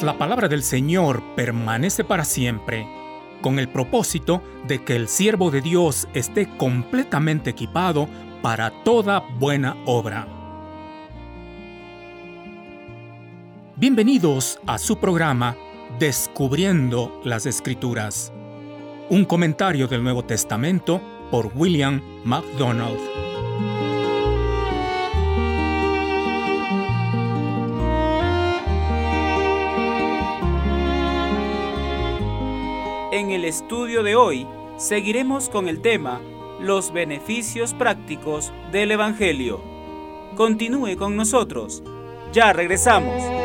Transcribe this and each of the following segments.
La palabra del Señor permanece para siempre, con el propósito de que el siervo de Dios esté completamente equipado para toda buena obra. Bienvenidos a su programa Descubriendo las Escrituras, un comentario del Nuevo Testamento por William MacDonald. En el estudio de hoy seguiremos con el tema Los beneficios prácticos del Evangelio. Continúe con nosotros. Ya regresamos.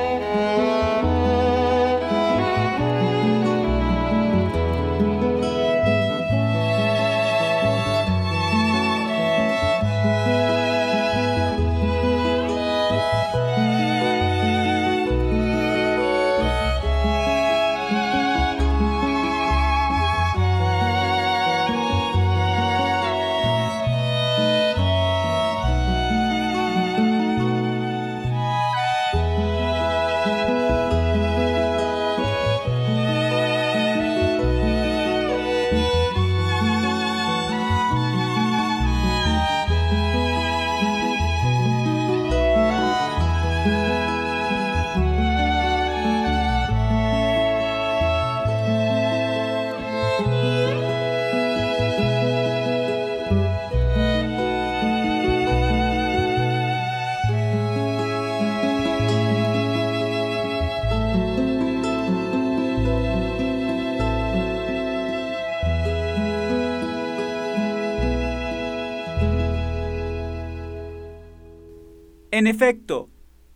En efecto,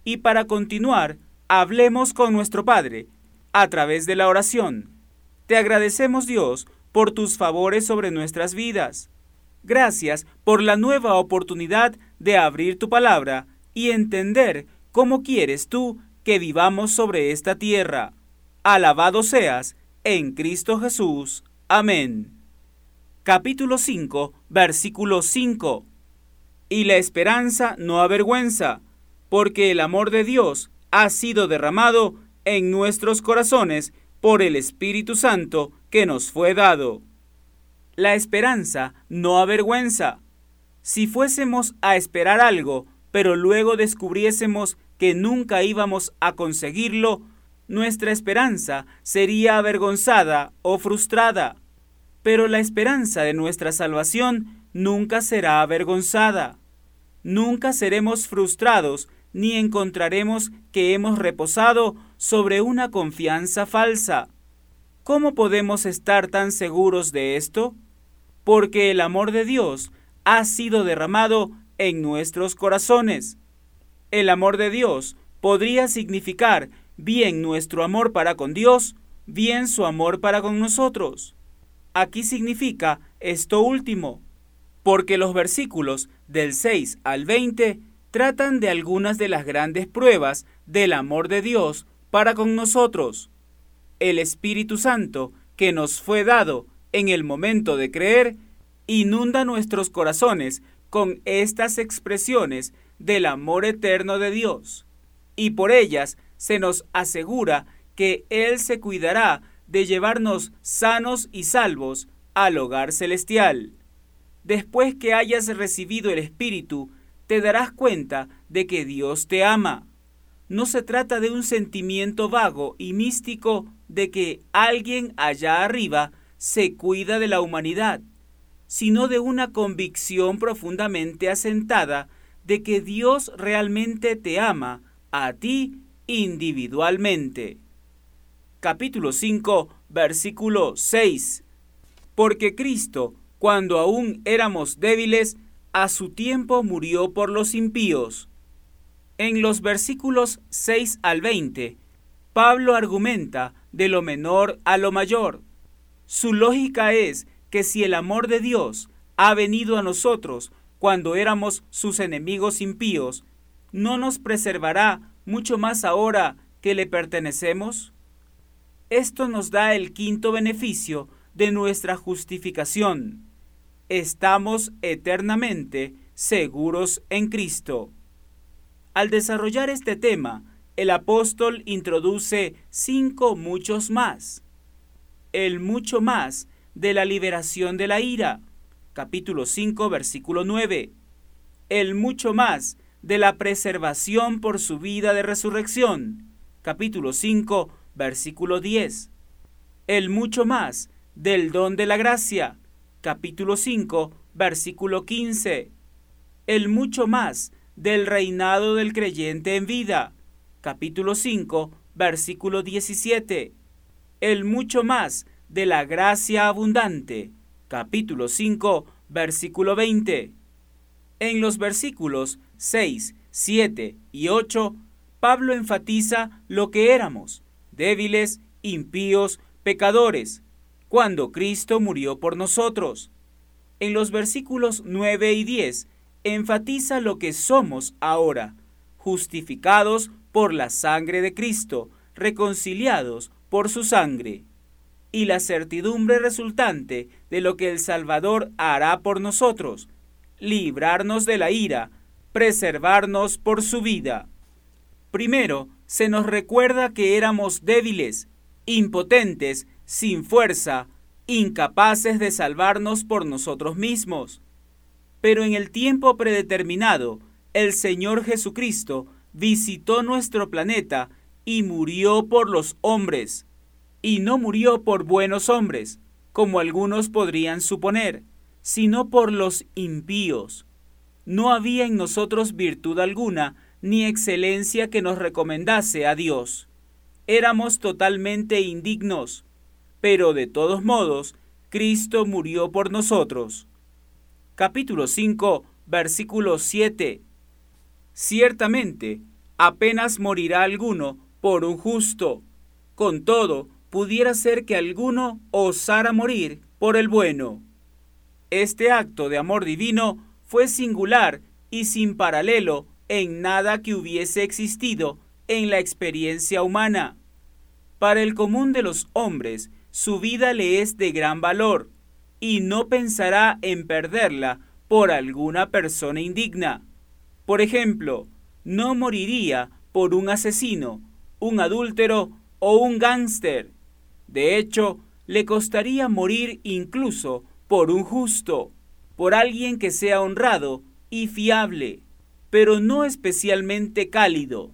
y para continuar, hablemos con nuestro Padre a través de la oración. Te agradecemos Dios por tus favores sobre nuestras vidas. Gracias por la nueva oportunidad de abrir tu palabra y entender cómo quieres tú que vivamos sobre esta tierra. Alabado seas en Cristo Jesús. Amén. Capítulo 5, versículo 5 y la esperanza no avergüenza, porque el amor de Dios ha sido derramado en nuestros corazones por el Espíritu Santo que nos fue dado. La esperanza no avergüenza. Si fuésemos a esperar algo, pero luego descubriésemos que nunca íbamos a conseguirlo, nuestra esperanza sería avergonzada o frustrada. Pero la esperanza de nuestra salvación nunca será avergonzada. Nunca seremos frustrados ni encontraremos que hemos reposado sobre una confianza falsa. ¿Cómo podemos estar tan seguros de esto? Porque el amor de Dios ha sido derramado en nuestros corazones. El amor de Dios podría significar bien nuestro amor para con Dios, bien su amor para con nosotros. Aquí significa esto último, porque los versículos del 6 al 20 tratan de algunas de las grandes pruebas del amor de Dios para con nosotros. El Espíritu Santo, que nos fue dado en el momento de creer, inunda nuestros corazones con estas expresiones del amor eterno de Dios, y por ellas se nos asegura que Él se cuidará de llevarnos sanos y salvos al hogar celestial. Después que hayas recibido el Espíritu, te darás cuenta de que Dios te ama. No se trata de un sentimiento vago y místico de que alguien allá arriba se cuida de la humanidad, sino de una convicción profundamente asentada de que Dios realmente te ama a ti individualmente. Capítulo 5, versículo 6. Porque Cristo, cuando aún éramos débiles, a su tiempo murió por los impíos. En los versículos 6 al 20, Pablo argumenta de lo menor a lo mayor. Su lógica es que si el amor de Dios ha venido a nosotros cuando éramos sus enemigos impíos, ¿no nos preservará mucho más ahora que le pertenecemos? Esto nos da el quinto beneficio de nuestra justificación estamos eternamente seguros en Cristo. Al desarrollar este tema, el apóstol introduce cinco muchos más. El mucho más de la liberación de la ira, capítulo 5, versículo 9. El mucho más de la preservación por su vida de resurrección, capítulo 5, versículo 10. El mucho más del don de la gracia, capítulo 5, versículo 15. El mucho más del reinado del creyente en vida, capítulo 5, versículo 17. El mucho más de la gracia abundante, capítulo 5, versículo 20. En los versículos 6, 7 y 8, Pablo enfatiza lo que éramos, débiles, impíos, pecadores, cuando Cristo murió por nosotros. En los versículos 9 y 10, enfatiza lo que somos ahora, justificados por la sangre de Cristo, reconciliados por su sangre, y la certidumbre resultante de lo que el Salvador hará por nosotros, librarnos de la ira, preservarnos por su vida. Primero, se nos recuerda que éramos débiles, impotentes, sin fuerza, incapaces de salvarnos por nosotros mismos. Pero en el tiempo predeterminado, el Señor Jesucristo visitó nuestro planeta y murió por los hombres. Y no murió por buenos hombres, como algunos podrían suponer, sino por los impíos. No había en nosotros virtud alguna, ni excelencia que nos recomendase a Dios. Éramos totalmente indignos, pero de todos modos, Cristo murió por nosotros. Capítulo 5, versículo 7. Ciertamente, apenas morirá alguno por un justo. Con todo, pudiera ser que alguno osara morir por el bueno. Este acto de amor divino fue singular y sin paralelo en nada que hubiese existido en la experiencia humana. Para el común de los hombres, su vida le es de gran valor, y no pensará en perderla por alguna persona indigna. Por ejemplo, no moriría por un asesino, un adúltero o un gángster. De hecho, le costaría morir incluso por un justo, por alguien que sea honrado y fiable, pero no especialmente cálido.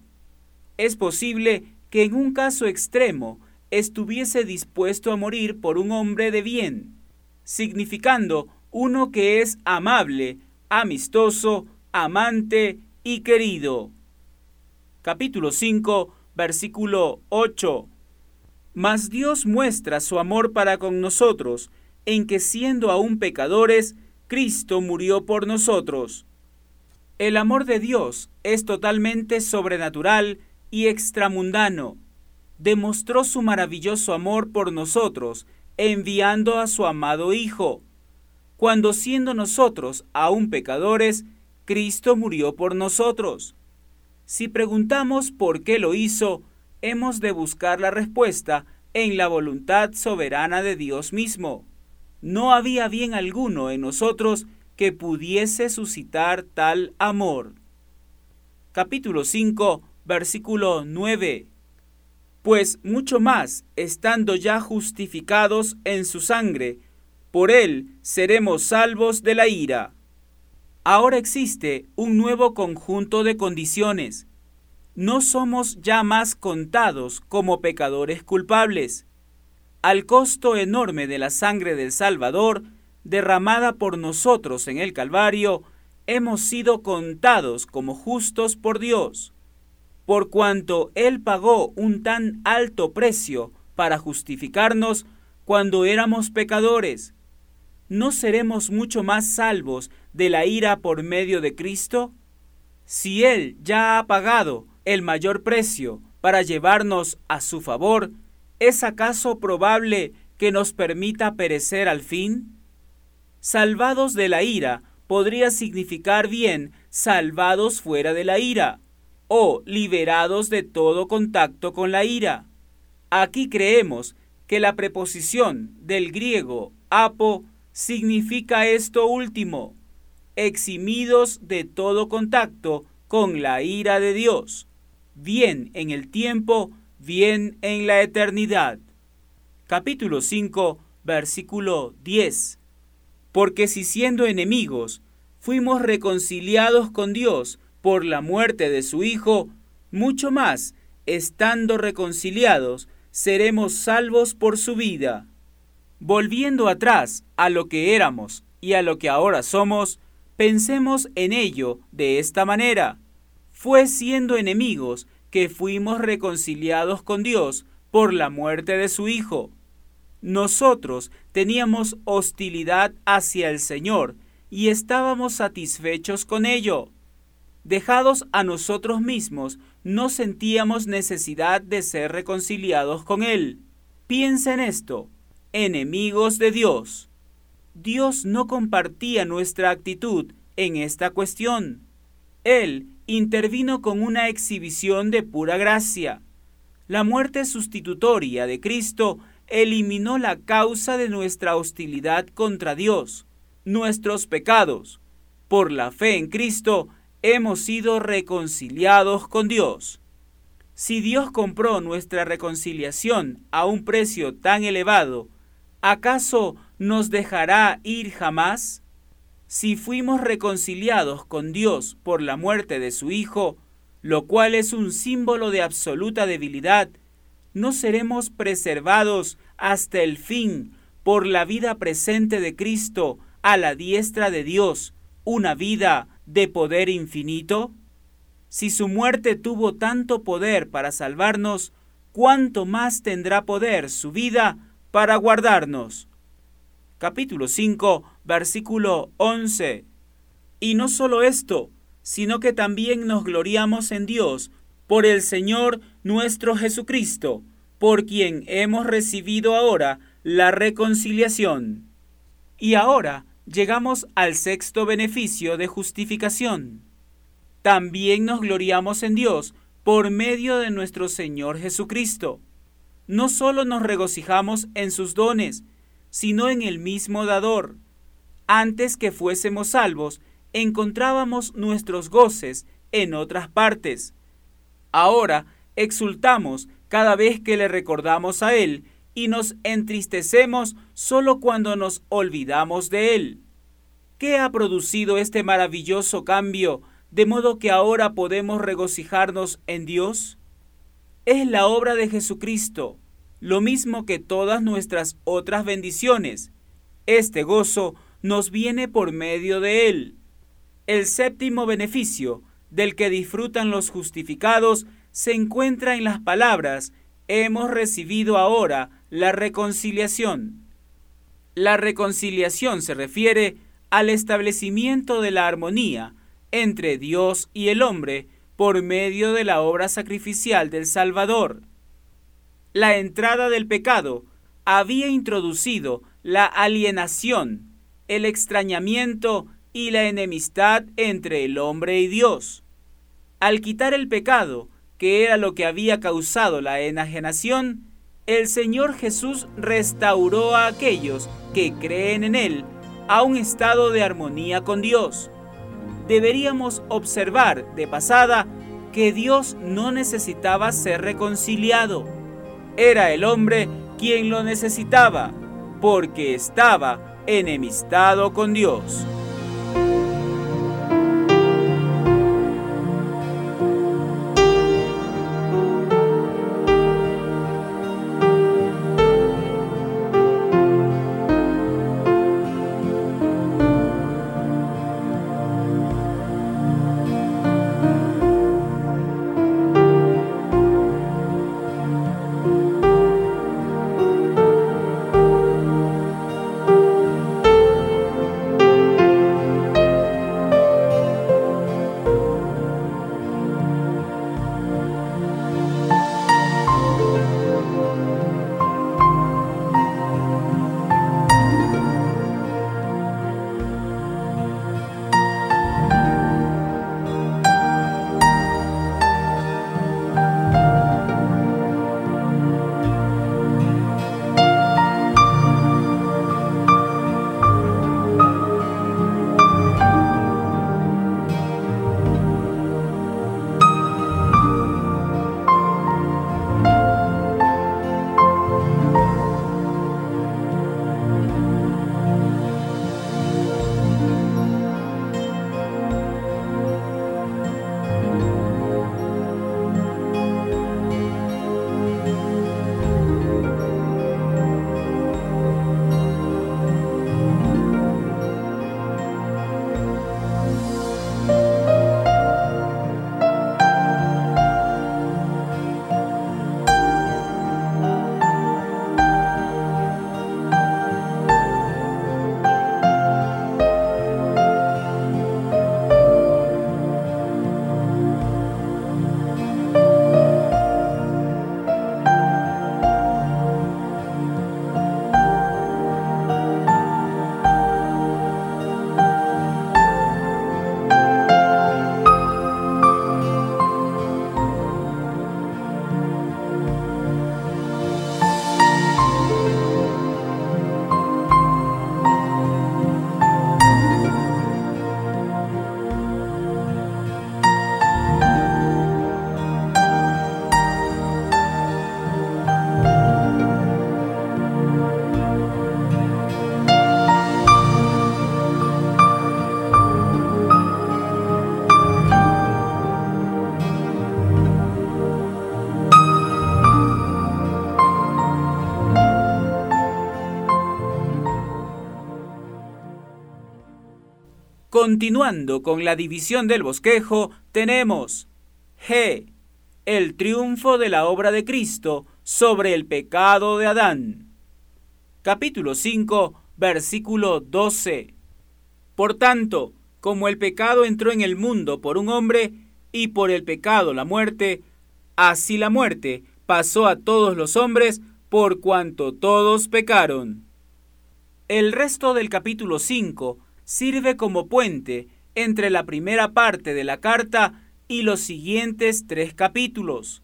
Es posible que en un caso extremo estuviese dispuesto a morir por un hombre de bien, significando uno que es amable, amistoso, amante y querido. Capítulo 5, versículo 8. Mas Dios muestra su amor para con nosotros, en que siendo aún pecadores, Cristo murió por nosotros. El amor de Dios es totalmente sobrenatural y extramundano. Demostró su maravilloso amor por nosotros, enviando a su amado Hijo. Cuando siendo nosotros aún pecadores, Cristo murió por nosotros. Si preguntamos por qué lo hizo, hemos de buscar la respuesta en la voluntad soberana de Dios mismo. No había bien alguno en nosotros que pudiese suscitar tal amor. Capítulo 5, versículo 9. Pues mucho más, estando ya justificados en su sangre, por él seremos salvos de la ira. Ahora existe un nuevo conjunto de condiciones. No somos ya más contados como pecadores culpables. Al costo enorme de la sangre del Salvador, derramada por nosotros en el Calvario, hemos sido contados como justos por Dios, por cuanto Él pagó un tan alto precio para justificarnos cuando éramos pecadores. ¿No seremos mucho más salvos de la ira por medio de Cristo? Si Él ya ha pagado el mayor precio para llevarnos a su favor, ¿es acaso probable que nos permita perecer al fin? Salvados de la ira podría significar bien salvados fuera de la ira o liberados de todo contacto con la ira. Aquí creemos que la preposición del griego apo significa esto último, eximidos de todo contacto con la ira de Dios. bien en el tiempo, bien en la eternidad. Capítulo 5, versículo 10. Porque si siendo enemigos, fuimos reconciliados con Dios por la muerte de su Hijo, mucho más, estando reconciliados, seremos salvos por su vida. Volviendo atrás a lo que éramos y a lo que ahora somos, pensemos en ello de esta manera. Fue siendo enemigos que fuimos reconciliados con Dios por la muerte de su Hijo. Nosotros teníamos hostilidad hacia el Señor y estábamos satisfechos con ello. Dejados a nosotros mismos, no sentíamos necesidad de ser reconciliados con Él. Piensa en esto, enemigos de Dios. Dios no compartía nuestra actitud en esta cuestión. Él intervino con una exhibición de pura gracia. La muerte sustitutoria de Cristo eliminó la causa de nuestra hostilidad contra Dios, nuestros pecados. Por la fe en Cristo, hemos sido reconciliados con Dios. Si Dios compró nuestra reconciliación a un precio tan elevado, ¿acaso nos dejará ir jamás? Si fuimos reconciliados con Dios por la muerte de su Hijo, lo cual es un símbolo de absoluta debilidad, ¿no seremos preservados hasta el fin por la vida presente de Cristo a la diestra de Dios, una vida de poder infinito? Si su muerte tuvo tanto poder para salvarnos, ¿cuánto más tendrá poder su vida para guardarnos? Capítulo 5, versículo 11. Y no solo esto, sino que también nos gloriamos en Dios por el Señor nuestro Jesucristo, por quien hemos recibido ahora la reconciliación. Y ahora llegamos al sexto beneficio de justificación. También nos gloriamos en Dios por medio de nuestro Señor Jesucristo. No solo nos regocijamos en sus dones, sino en el mismo dador. Antes que fuésemos salvos, encontrábamos nuestros goces en otras partes. Ahora exultamos cada vez que le recordamos a Él y nos entristecemos solo cuando nos olvidamos de Él. ¿Qué ha producido este maravilloso cambio de modo que ahora podemos regocijarnos en Dios? Es la obra de Jesucristo, lo mismo que todas nuestras otras bendiciones. Este gozo nos viene por medio de Él. El séptimo beneficio del que disfrutan los justificados se encuentra en las palabras hemos recibido ahora la reconciliación. La reconciliación se refiere al establecimiento de la armonía entre Dios y el hombre por medio de la obra sacrificial del Salvador. La entrada del pecado había introducido la alienación, el extrañamiento y la enemistad entre el hombre y Dios. Al quitar el pecado, que era lo que había causado la enajenación, el Señor Jesús restauró a aquellos que creen en Él a un estado de armonía con Dios. Deberíamos observar de pasada que Dios no necesitaba ser reconciliado. Era el hombre quien lo necesitaba, porque estaba enemistado con Dios. Continuando con la división del bosquejo, tenemos G. El triunfo de la obra de Cristo sobre el pecado de Adán. Capítulo 5, versículo 12. Por tanto, como el pecado entró en el mundo por un hombre, y por el pecado la muerte, así la muerte pasó a todos los hombres por cuanto todos pecaron. El resto del capítulo 5 sirve como puente entre la primera parte de la carta y los siguientes tres capítulos.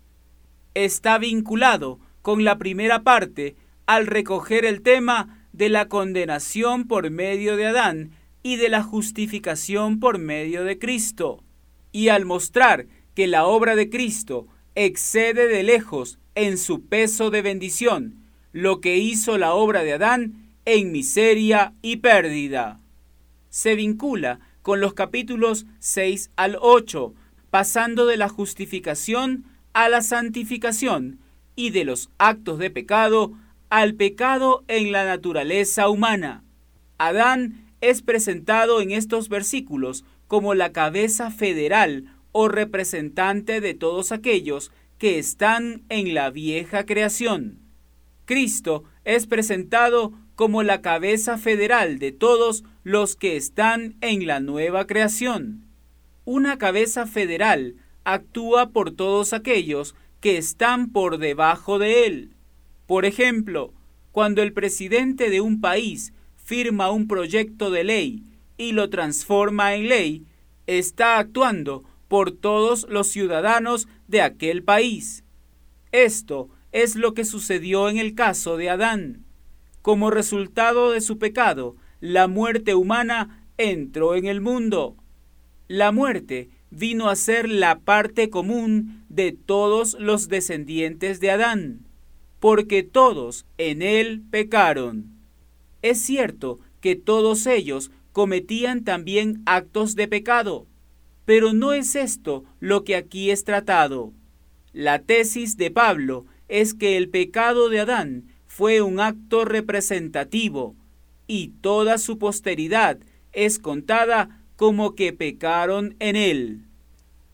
Está vinculado con la primera parte al recoger el tema de la condenación por medio de Adán y de la justificación por medio de Cristo, y al mostrar que la obra de Cristo excede de lejos en su peso de bendición lo que hizo la obra de Adán en miseria y pérdida se vincula con los capítulos 6 al 8, pasando de la justificación a la santificación y de los actos de pecado al pecado en la naturaleza humana. Adán es presentado en estos versículos como la cabeza federal o representante de todos aquellos que están en la vieja creación. Cristo es presentado como la cabeza federal de todos los que están en la nueva creación. Una cabeza federal actúa por todos aquellos que están por debajo de él. Por ejemplo, cuando el presidente de un país firma un proyecto de ley y lo transforma en ley, está actuando por todos los ciudadanos de aquel país. Esto es lo que sucedió en el caso de Adán. Como resultado de su pecado, la muerte humana entró en el mundo. La muerte vino a ser la parte común de todos los descendientes de Adán, porque todos en él pecaron. Es cierto que todos ellos cometían también actos de pecado, pero no es esto lo que aquí es tratado. La tesis de Pablo es que el pecado de Adán fue un acto representativo y toda su posteridad es contada como que pecaron en él.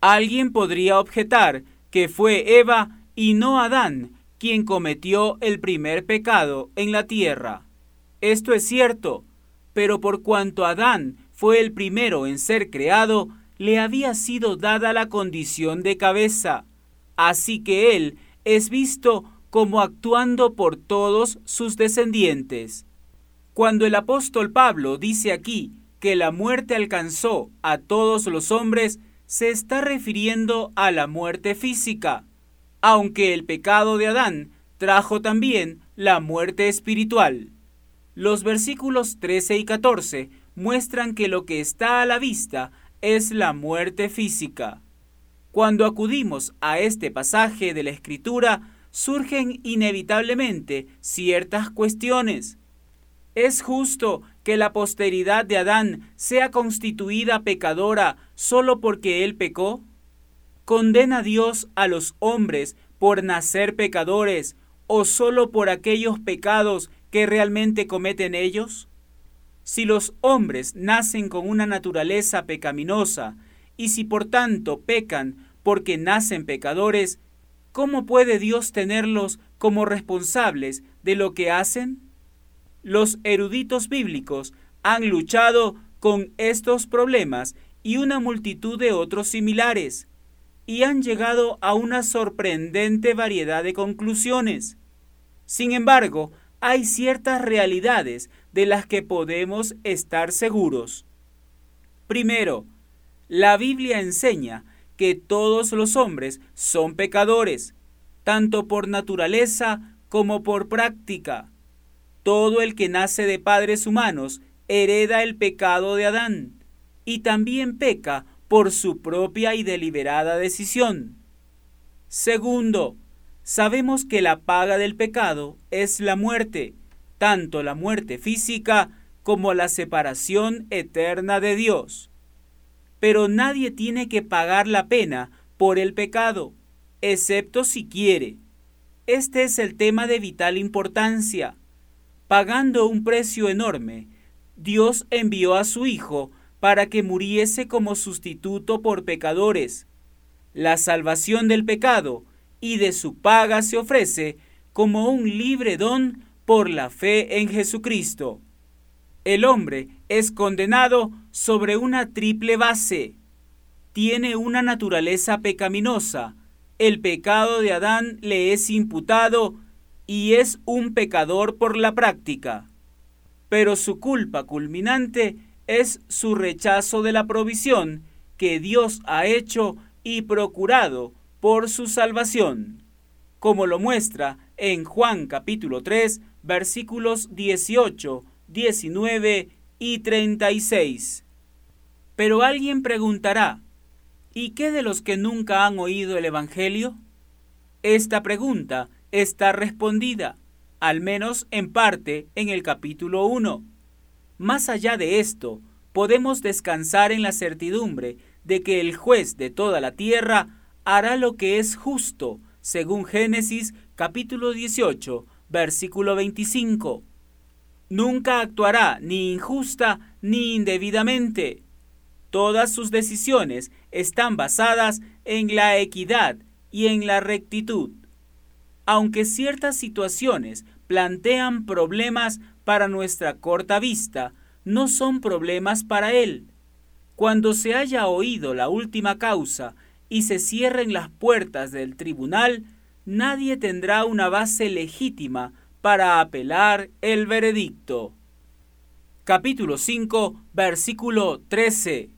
Alguien podría objetar que fue Eva y no Adán quien cometió el primer pecado en la tierra. Esto es cierto, pero por cuanto Adán fue el primero en ser creado, le había sido dada la condición de cabeza, así que él es visto como actuando por todos sus descendientes. Cuando el apóstol Pablo dice aquí que la muerte alcanzó a todos los hombres, se está refiriendo a la muerte física, aunque el pecado de Adán trajo también la muerte espiritual. Los versículos 13 y 14 muestran que lo que está a la vista es la muerte física. Cuando acudimos a este pasaje de la Escritura, surgen inevitablemente ciertas cuestiones. ¿Es justo que la posteridad de Adán sea constituida pecadora solo porque él pecó? ¿Condena Dios a los hombres por nacer pecadores o solo por aquellos pecados que realmente cometen ellos? Si los hombres nacen con una naturaleza pecaminosa y si por tanto pecan porque nacen pecadores, ¿cómo puede Dios tenerlos como responsables de lo que hacen? Los eruditos bíblicos han luchado con estos problemas y una multitud de otros similares, y han llegado a una sorprendente variedad de conclusiones. Sin embargo, hay ciertas realidades de las que podemos estar seguros. Primero, la Biblia enseña que todos los hombres son pecadores, tanto por naturaleza como por práctica. Todo el que nace de padres humanos hereda el pecado de Adán y también peca por su propia y deliberada decisión. Segundo, sabemos que la paga del pecado es la muerte, tanto la muerte física como la separación eterna de Dios pero nadie tiene que pagar la pena por el pecado, excepto si quiere. Este es el tema de vital importancia. Pagando un precio enorme, Dios envió a su Hijo para que muriese como sustituto por pecadores. La salvación del pecado y de su paga se ofrece como un libre don por la fe en Jesucristo. El hombre es condenado sobre una triple base. Tiene una naturaleza pecaminosa. El pecado de Adán le es imputado y es un pecador por la práctica. Pero su culpa culminante es su rechazo de la provisión que Dios ha hecho y procurado por su salvación, como lo muestra en Juan capítulo 3 versículos 18, 19 y 36. Pero alguien preguntará, ¿y qué de los que nunca han oído el Evangelio? Esta pregunta está respondida, al menos en parte, en el capítulo 1. Más allá de esto, podemos descansar en la certidumbre de que el juez de toda la tierra hará lo que es justo, según Génesis capítulo 18, versículo 25. Nunca actuará ni injusta ni indebidamente. Todas sus decisiones están basadas en la equidad y en la rectitud. Aunque ciertas situaciones plantean problemas para nuestra corta vista, no son problemas para Él. Cuando se haya oído la última causa y se cierren las puertas del tribunal, nadie tendrá una base legítima para apelar el veredicto. Capítulo 5, versículo 13.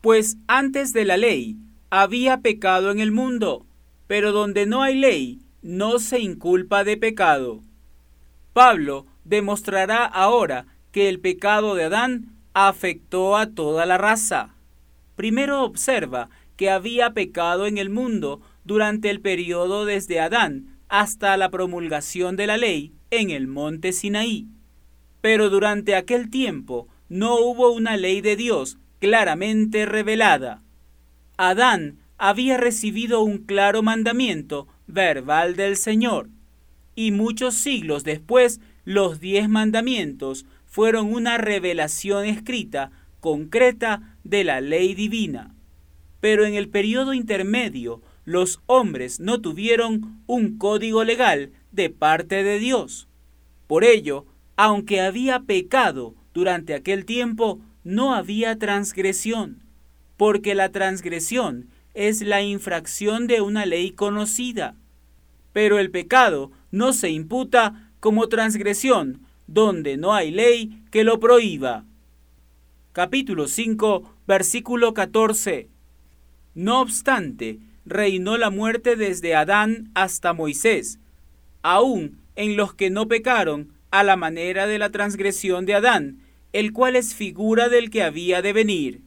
Pues antes de la ley había pecado en el mundo, pero donde no hay ley, no se inculpa de pecado. Pablo demostrará ahora que el pecado de Adán afectó a toda la raza. Primero observa que había pecado en el mundo durante el periodo desde Adán hasta la promulgación de la ley en el monte Sinaí. Pero durante aquel tiempo no hubo una ley de Dios claramente revelada. Adán había recibido un claro mandamiento verbal del Señor, y muchos siglos después los diez mandamientos fueron una revelación escrita, concreta, de la ley divina. Pero en el periodo intermedio, los hombres no tuvieron un código legal de parte de Dios. Por ello, aunque había pecado durante aquel tiempo, no había transgresión, porque la transgresión es la infracción de una ley conocida. Pero el pecado no se imputa como transgresión donde no hay ley que lo prohíba. Capítulo 5, versículo 14. No obstante, reinó la muerte desde Adán hasta Moisés, aun en los que no pecaron a la manera de la transgresión de Adán, el cual es figura del que había de venir.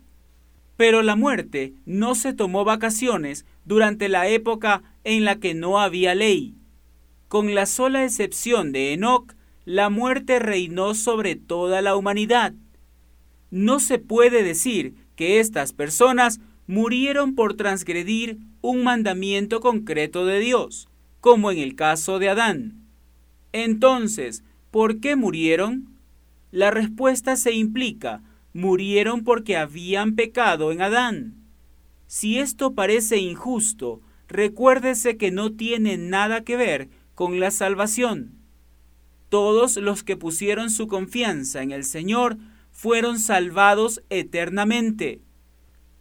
Pero la muerte no se tomó vacaciones durante la época en la que no había ley. Con la sola excepción de Enoch, la muerte reinó sobre toda la humanidad. No se puede decir que estas personas murieron por transgredir un mandamiento concreto de Dios, como en el caso de Adán. Entonces, ¿por qué murieron? La respuesta se implica, murieron porque habían pecado en Adán. Si esto parece injusto, recuérdese que no tiene nada que ver con la salvación. Todos los que pusieron su confianza en el Señor fueron salvados eternamente,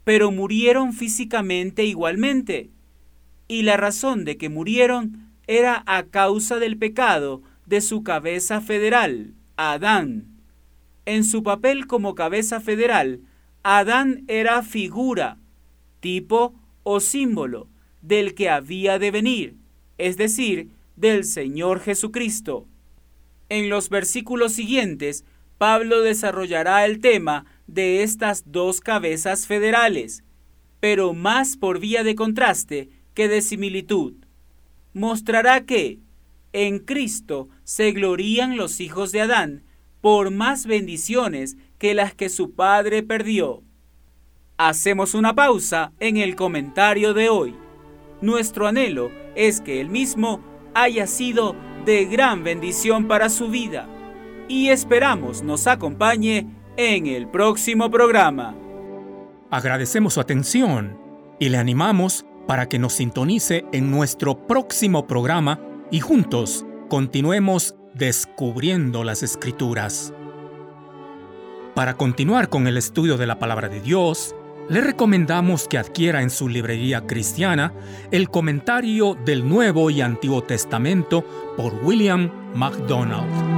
pero murieron físicamente igualmente. Y la razón de que murieron era a causa del pecado de su cabeza federal, Adán. En su papel como cabeza federal, Adán era figura, tipo o símbolo del que había de venir, es decir, del Señor Jesucristo. En los versículos siguientes, Pablo desarrollará el tema de estas dos cabezas federales, pero más por vía de contraste que de similitud. Mostrará que en Cristo se glorían los hijos de Adán por más bendiciones que las que su padre perdió. Hacemos una pausa en el comentario de hoy. Nuestro anhelo es que el mismo haya sido de gran bendición para su vida y esperamos nos acompañe en el próximo programa. Agradecemos su atención y le animamos para que nos sintonice en nuestro próximo programa y juntos continuemos descubriendo las escrituras. Para continuar con el estudio de la palabra de Dios, le recomendamos que adquiera en su librería cristiana el comentario del Nuevo y Antiguo Testamento por William MacDonald.